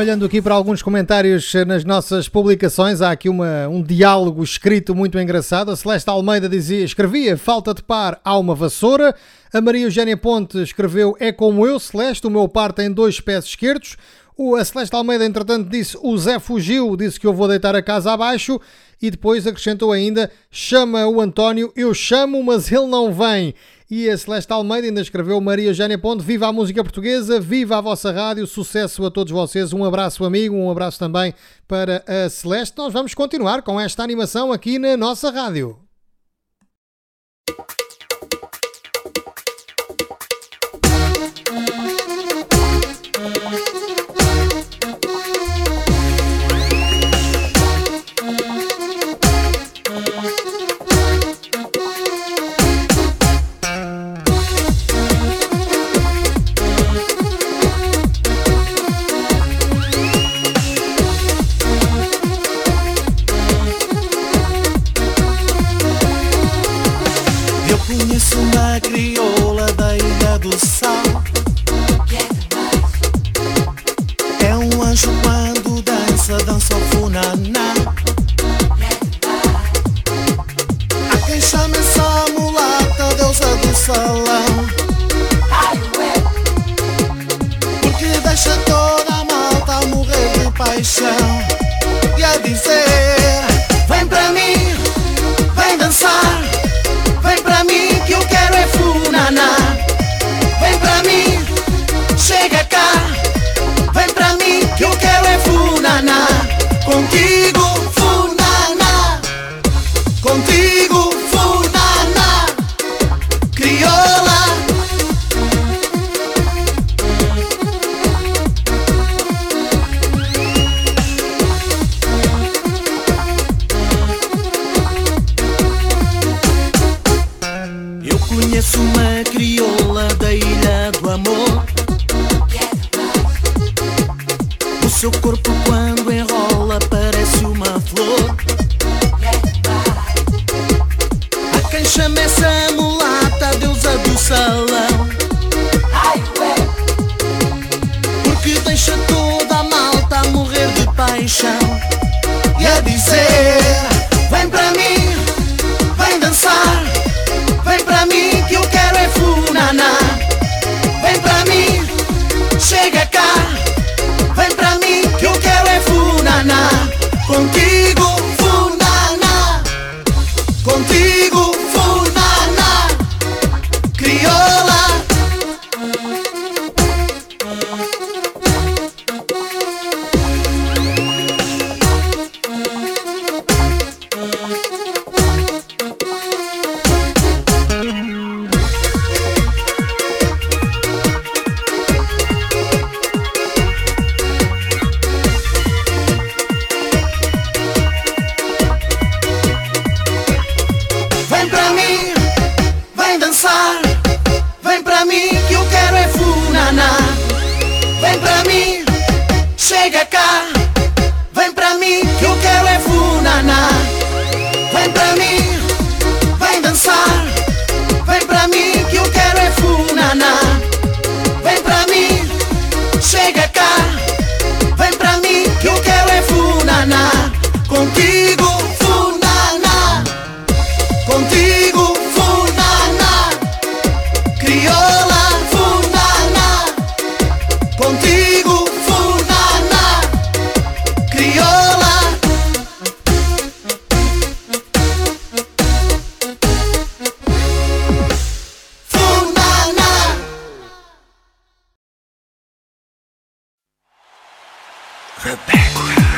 olhando aqui para alguns comentários eh, nas nossas publicações, há aqui uma, um diálogo escrito muito engraçado. A Celeste Almeida dizia, escrevia, falta de par, há uma vassoura. A Maria Eugênia Ponte escreveu, é como eu, Celeste, o meu par tem dois pés esquerdos. O a Celeste Almeida, entretanto, disse o Zé fugiu, disse que eu vou deitar a casa abaixo e depois acrescentou ainda chama o António, eu chamo, mas ele não vem. E a Celeste Almeida ainda escreveu Maria Jânia Ponte, viva a música portuguesa, viva a vossa rádio, sucesso a todos vocês, um abraço amigo, um abraço também para a Celeste. Nós vamos continuar com esta animação aqui na nossa rádio. Meu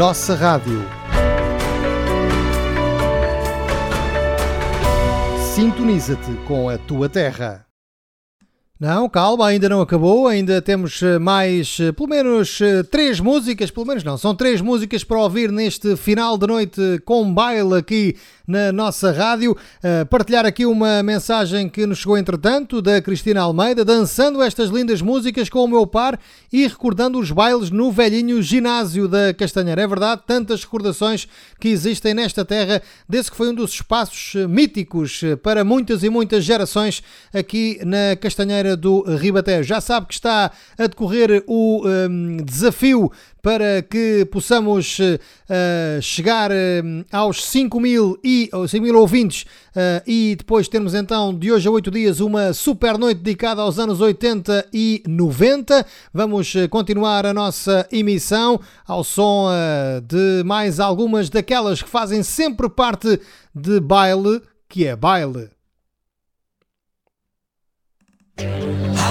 nossa rádio. Sintoniza-te com a tua terra. Não, calma, ainda não acabou, ainda temos eh, mais, eh, pelo menos, eh, três músicas, pelo menos não, são três músicas para ouvir neste final de noite com baile aqui na nossa rádio. Partilhar aqui uma mensagem que nos chegou entretanto da Cristina Almeida, dançando estas lindas músicas com o meu par e recordando os bailes no velhinho ginásio da Castanheira. É verdade, tantas recordações que existem nesta terra, desse que foi um dos espaços míticos para muitas e muitas gerações aqui na Castanheira do Ribatejo. Já sabe que está a decorrer o um, desafio para que possamos uh, chegar uh, aos 5 mil e 5 mil ouvintes uh, e depois termos então de hoje a 8 dias uma super noite dedicada aos anos 80 e 90. Vamos continuar a nossa emissão ao som de mais algumas daquelas que fazem sempre parte de baile, que é baile. Para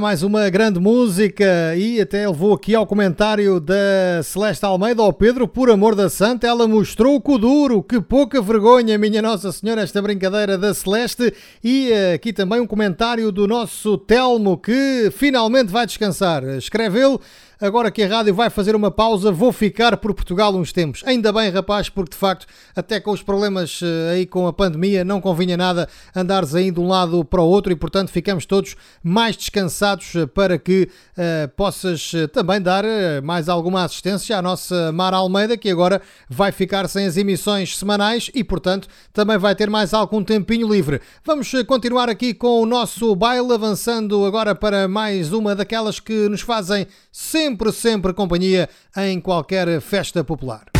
Mais uma grande música. E até levou aqui ao comentário da Celeste Almeida. Ao Pedro, por amor da santa, ela mostrou o Kuduro, que pouca vergonha, minha Nossa Senhora, esta brincadeira da Celeste. E eh, aqui também um comentário do nosso Telmo que finalmente vai descansar. Escreve ele, agora que a rádio vai fazer uma pausa, vou ficar por Portugal uns tempos. Ainda bem, rapaz, porque de facto, até com os problemas eh, aí com a pandemia, não convinha nada andares aí de um lado para o outro e, portanto, ficamos todos mais descansados eh, para que eh, possas também dar mais alguma assistência à nossa Mara Almeida, que agora vai ficar sem as emissões semanais e, portanto, também vai ter mais algum tempinho livre. Vamos continuar aqui com o nosso baile, avançando agora para mais uma daquelas que nos fazem sempre, sempre companhia em qualquer festa popular.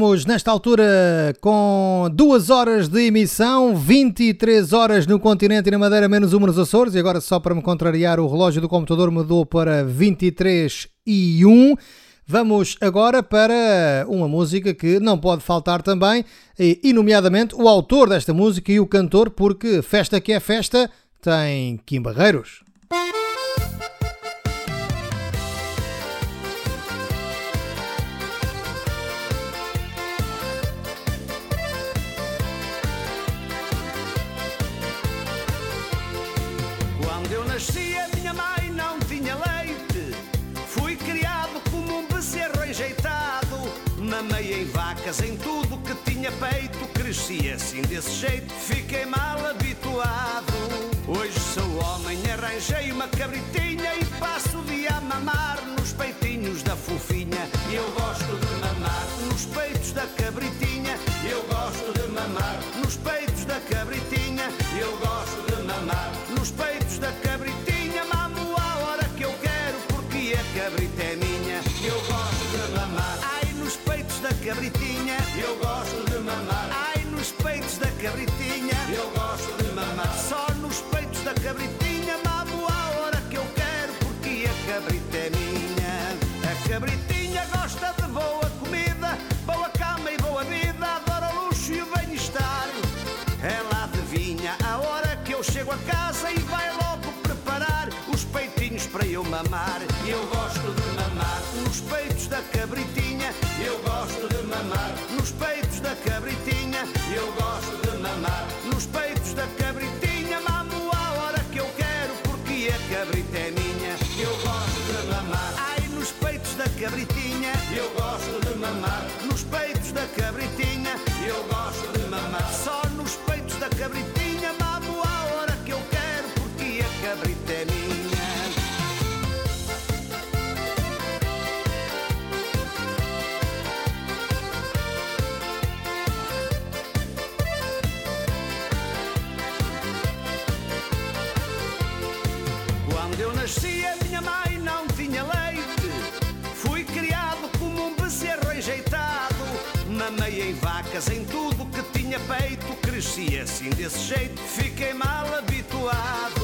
Estamos nesta altura com duas horas de emissão, 23 horas no continente e na Madeira, menos uma nos Açores. E agora, só para me contrariar, o relógio do computador mudou para 23 e 1. Vamos agora para uma música que não pode faltar também, e nomeadamente o autor desta música e o cantor, porque festa que é festa tem Kim Barreiros. Em vacas, em tudo que tinha peito. Cresci assim desse jeito, fiquei mal habituado. Hoje sou homem, arranjei uma cabritinha e passo o dia a mamar nos peitinhos da fofinha. Eu gosto cabritinha. Assim desse jeito, fiquei mal habituado.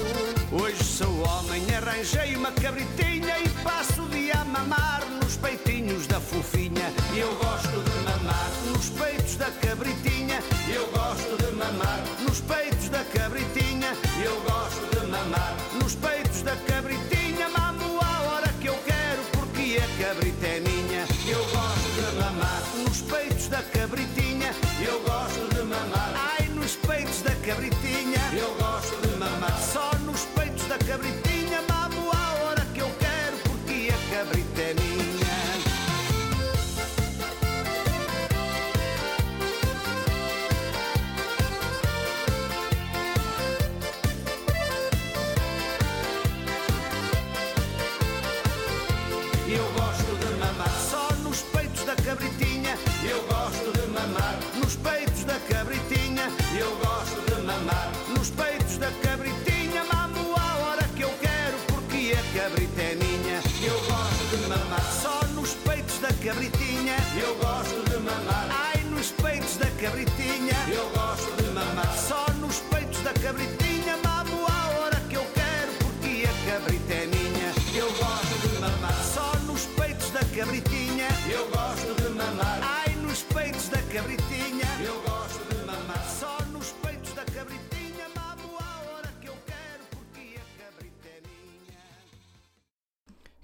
Hoje sou homem, arranjei uma cabritinha e passo o dia a mamar nos peitinhos da fofinha. Eu gosto de mamar nos peitos da cabritinha. Eu gosto de mamar nos peitos da cabritinha. Eu gosto de mamar cabritinha. Eu gosto de mamar ai nos peitos da cabritinha. Eu gosto de mamar só nos peitos da cabritinha. Mamo a hora que eu quero porque a cabrita é minha. Eu gosto de mamar só nos peitos da cabritinha. Eu gosto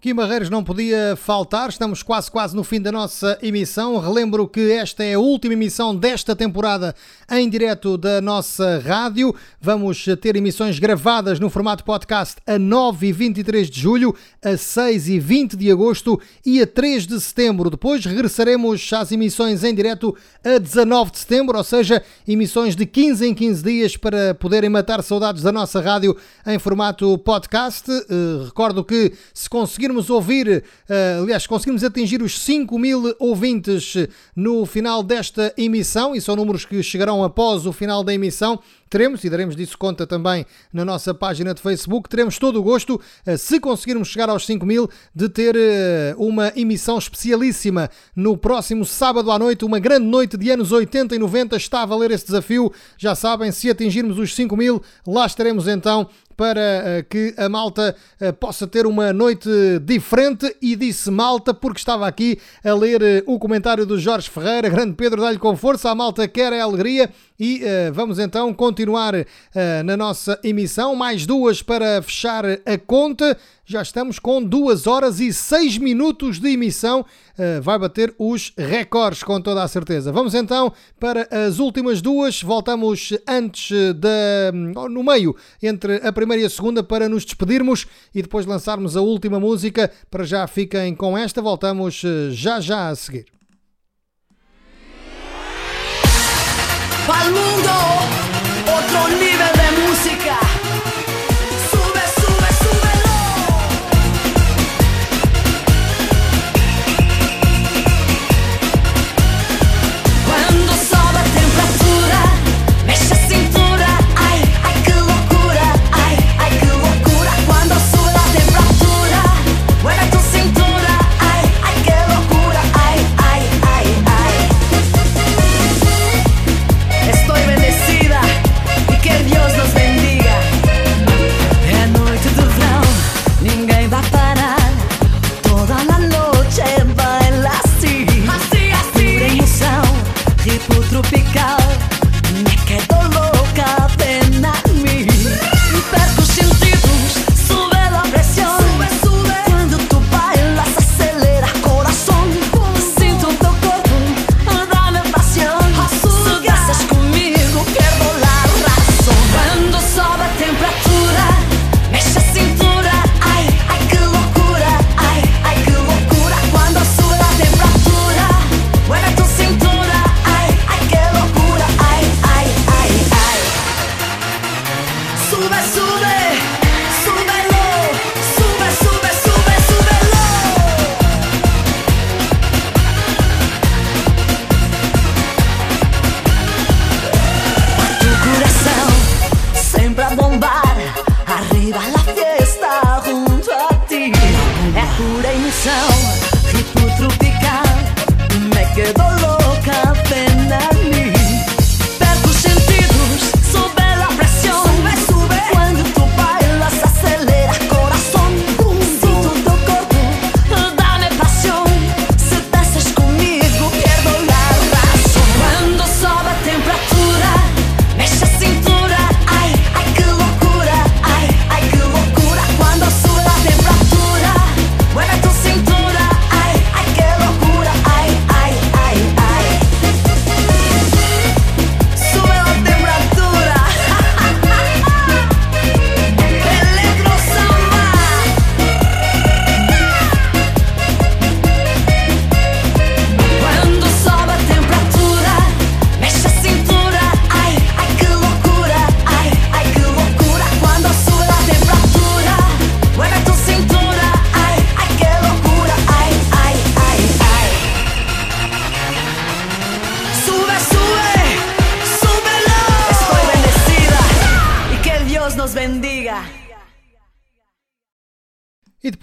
Kim Barreiros não podia faltar, estamos quase quase no fim da nossa emissão. Relembro que esta é a última emissão desta temporada em direto da nossa rádio. Vamos ter emissões gravadas no formato podcast a 9 e 23 de julho, a 6 e 20 de agosto e a 3 de setembro. Depois regressaremos às emissões em direto a 19 de setembro, ou seja, emissões de 15 em 15 dias para poderem matar saudades da nossa rádio em formato podcast. Eh, recordo que se conseguirmos ouvir, eh, aliás, se conseguirmos atingir os 5 mil ouvintes no final desta emissão, e são números que chegarão após o final da emissão, teremos, e daremos disso conta também na nossa página de Facebook, teremos todo o gosto, eh, se conseguirmos chegar aos 5 mil, de ter eh, uma emissão especialíssima no próximo sábado à noite, uma grande noite de anos 80 e 90, está a valer esse desafio, já sabem, se atingirmos os 5 mil, lá estaremos então para eh, que a malta possa ter uma noite diferente. E disse malta porque estava aqui a ler o comentário do Jorge Ferreira, grande Pedro, dá-lhe com força, a malta quer a alegria e eh, vamos então continuar eh, na nossa emissão, mais duas para fechar a conta, já estamos com duas horas e seis minutos de emissão, eh, vai bater os recordes com toda a certeza. Vamos então para as últimas duas, voltamos antes da, no meio, entre a primeira e a segunda para nos despedirmos e depois lançarmos a última música, para já fiquem com esta, voltamos já já a seguir. Pa'l mundo, otro nivel de música.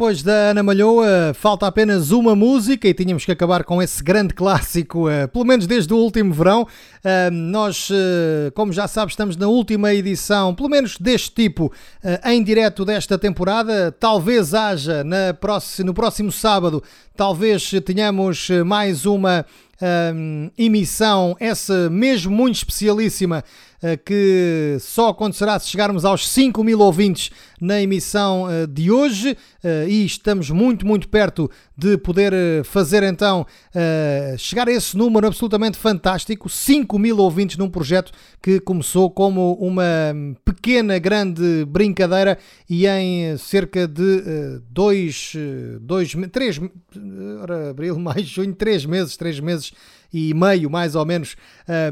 E depois da Ana Malhoa, falta apenas uma música e tínhamos que acabar com esse grande clássico, eh, pelo menos desde o último verão. Ah, Nós, eh, como já sabes, estamos na última edição, pelo menos deste tipo, eh, em direto desta temporada. Talvez haja no próximo sábado, talvez tenhamos eh, mais uma emissão, essa mesmo muito especialíssima, eh, que só acontecerá se chegarmos aos 5 mil ouvintes na emissão eh, de hoje. Eh, e estamos muito, muito perto de poder eh, fazer então eh, chegar a esse número absolutamente fantástico, 5 mil ouvintes num projeto que começou como uma hum, pequena, grande brincadeira e em cerca de eh, dois, eh, dois, três, abril, maio, junho, três meses, três meses e meio, mais ou menos,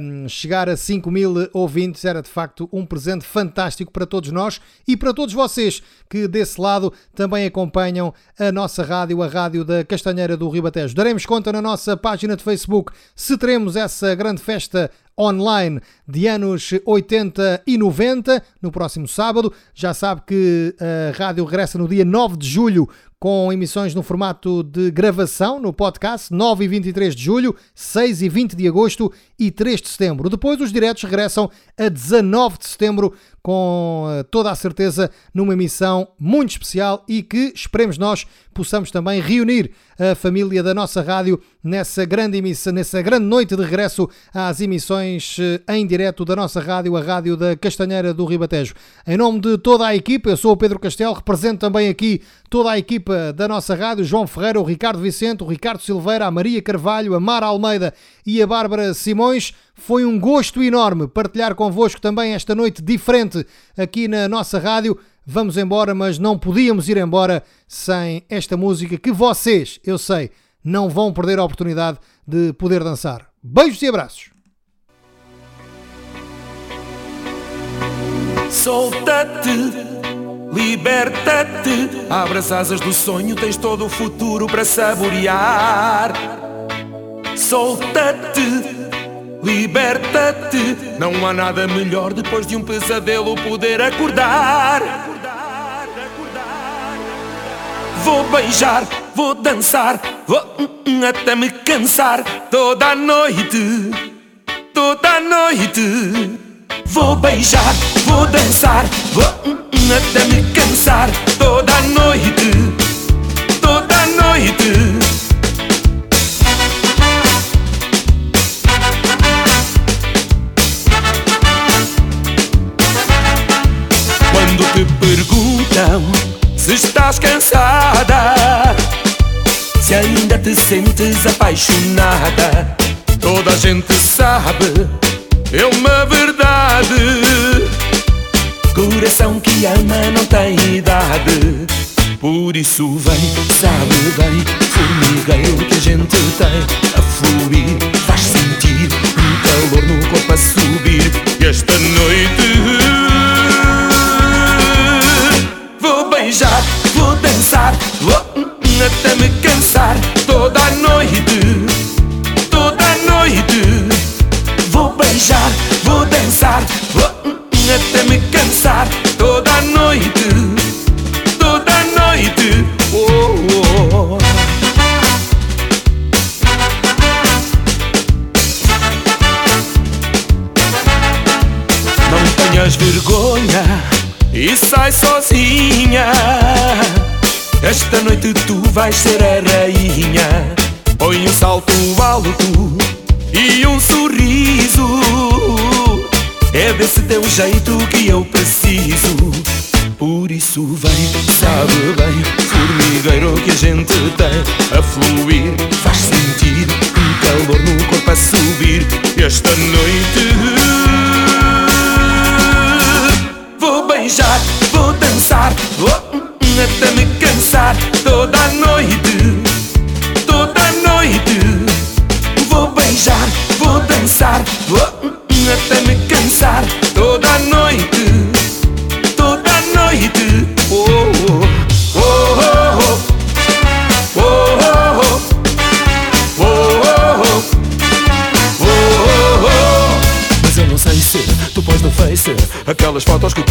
hum, chegar a 5 mil ouvintes era de facto um presente fantástico para todos nós e para todos vocês que desse lado também acompanham a nossa rádio, a rádio da Castanheira do Ribatejo. Daremos conta na nossa página de Facebook se teremos essa grande festa online de anos 80 e 90 no próximo sábado. Já sabe que a rádio regressa no dia 9 de julho com emissões no formato de gravação no podcast 9 e 23 de julho, 6 e 20 de agosto e 3 de setembro. Depois os diretos regressam a 19 de setembro com eh, toda a certeza numa emissão muito especial e que esperemos nós possamos também reunir a família da nossa rádio nessa grande emissão, nessa grande noite de regresso às emissões eh, em direto da nossa rádio, a rádio da Castanheira do Ribatejo. Em nome de toda a equipa, eu sou o Pedro Castelo, represento também aqui toda a equipa da nossa rádio, João Ferreira, o Ricardo Vicente, o Ricardo Silveira, a Maria Carvalho, a Mara Almeida e a Bárbara Simões. Foi um gosto enorme partilhar convosco também esta noite diferente aqui na nossa rádio. Vamos embora, mas não podíamos ir embora sem esta música que vocês, eu sei, não vão perder a oportunidade de poder dançar. Beijos e abraços. Solta-te, liberta-te, abre as asas do sonho, tens todo o futuro para saborear. Solta-te, liberta-te, não há nada melhor depois de um pesadelo poder acordar. Vou beijar, vou dançar, vou hum, hum, até me cansar toda a noite, toda a noite. Vou beijar, vou dançar, vou hum, até me cansar toda a noite, toda a noite. Se estás cansada, se ainda te sentes apaixonada, toda a gente sabe, é uma verdade. Coração que ama não tem idade. Por isso vem, sabe bem, formigueiro que a gente tem a fluir, faz sentir um calor no corpo a subir. Esta noite vou hum, até me cansar toda a noite, toda a noite. Vou beijar, vou dançar, hum, até me cansar toda a noite, toda a noite. Oh, oh. Não tenhas vergonha e sai sozinha. Esta noite tu vais ser a rainha. Põe um salto alto e um sorriso. É desse teu jeito que eu preciso. Por isso vem, sabe bem, formigueiro que a gente tem a fluir. Faz sentir um calor no corpo a subir. Esta noite 相談の人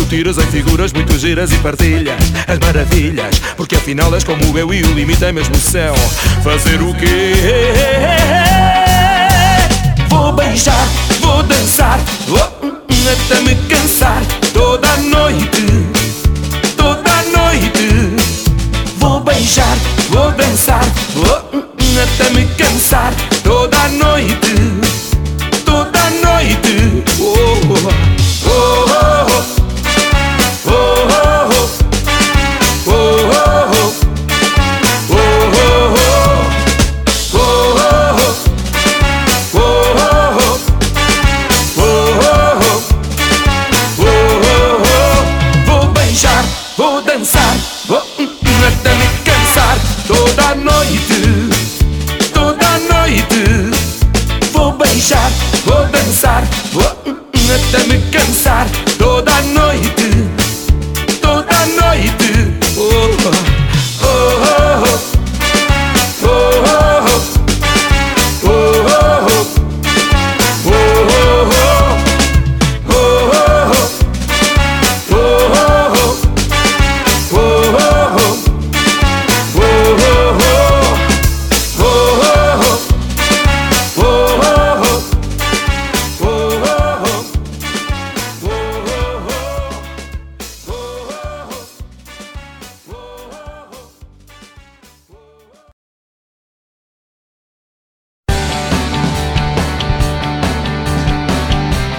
tiras em figuras muito giras e partilhas as maravilhas. Porque afinal és como eu e o limite é mesmo o céu. Fazer o quê? Vou beijar, vou dançar, oh, hum, até me cansar toda a noite,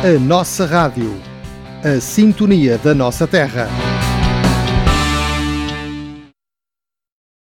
A nossa rádio. A sintonia da nossa terra.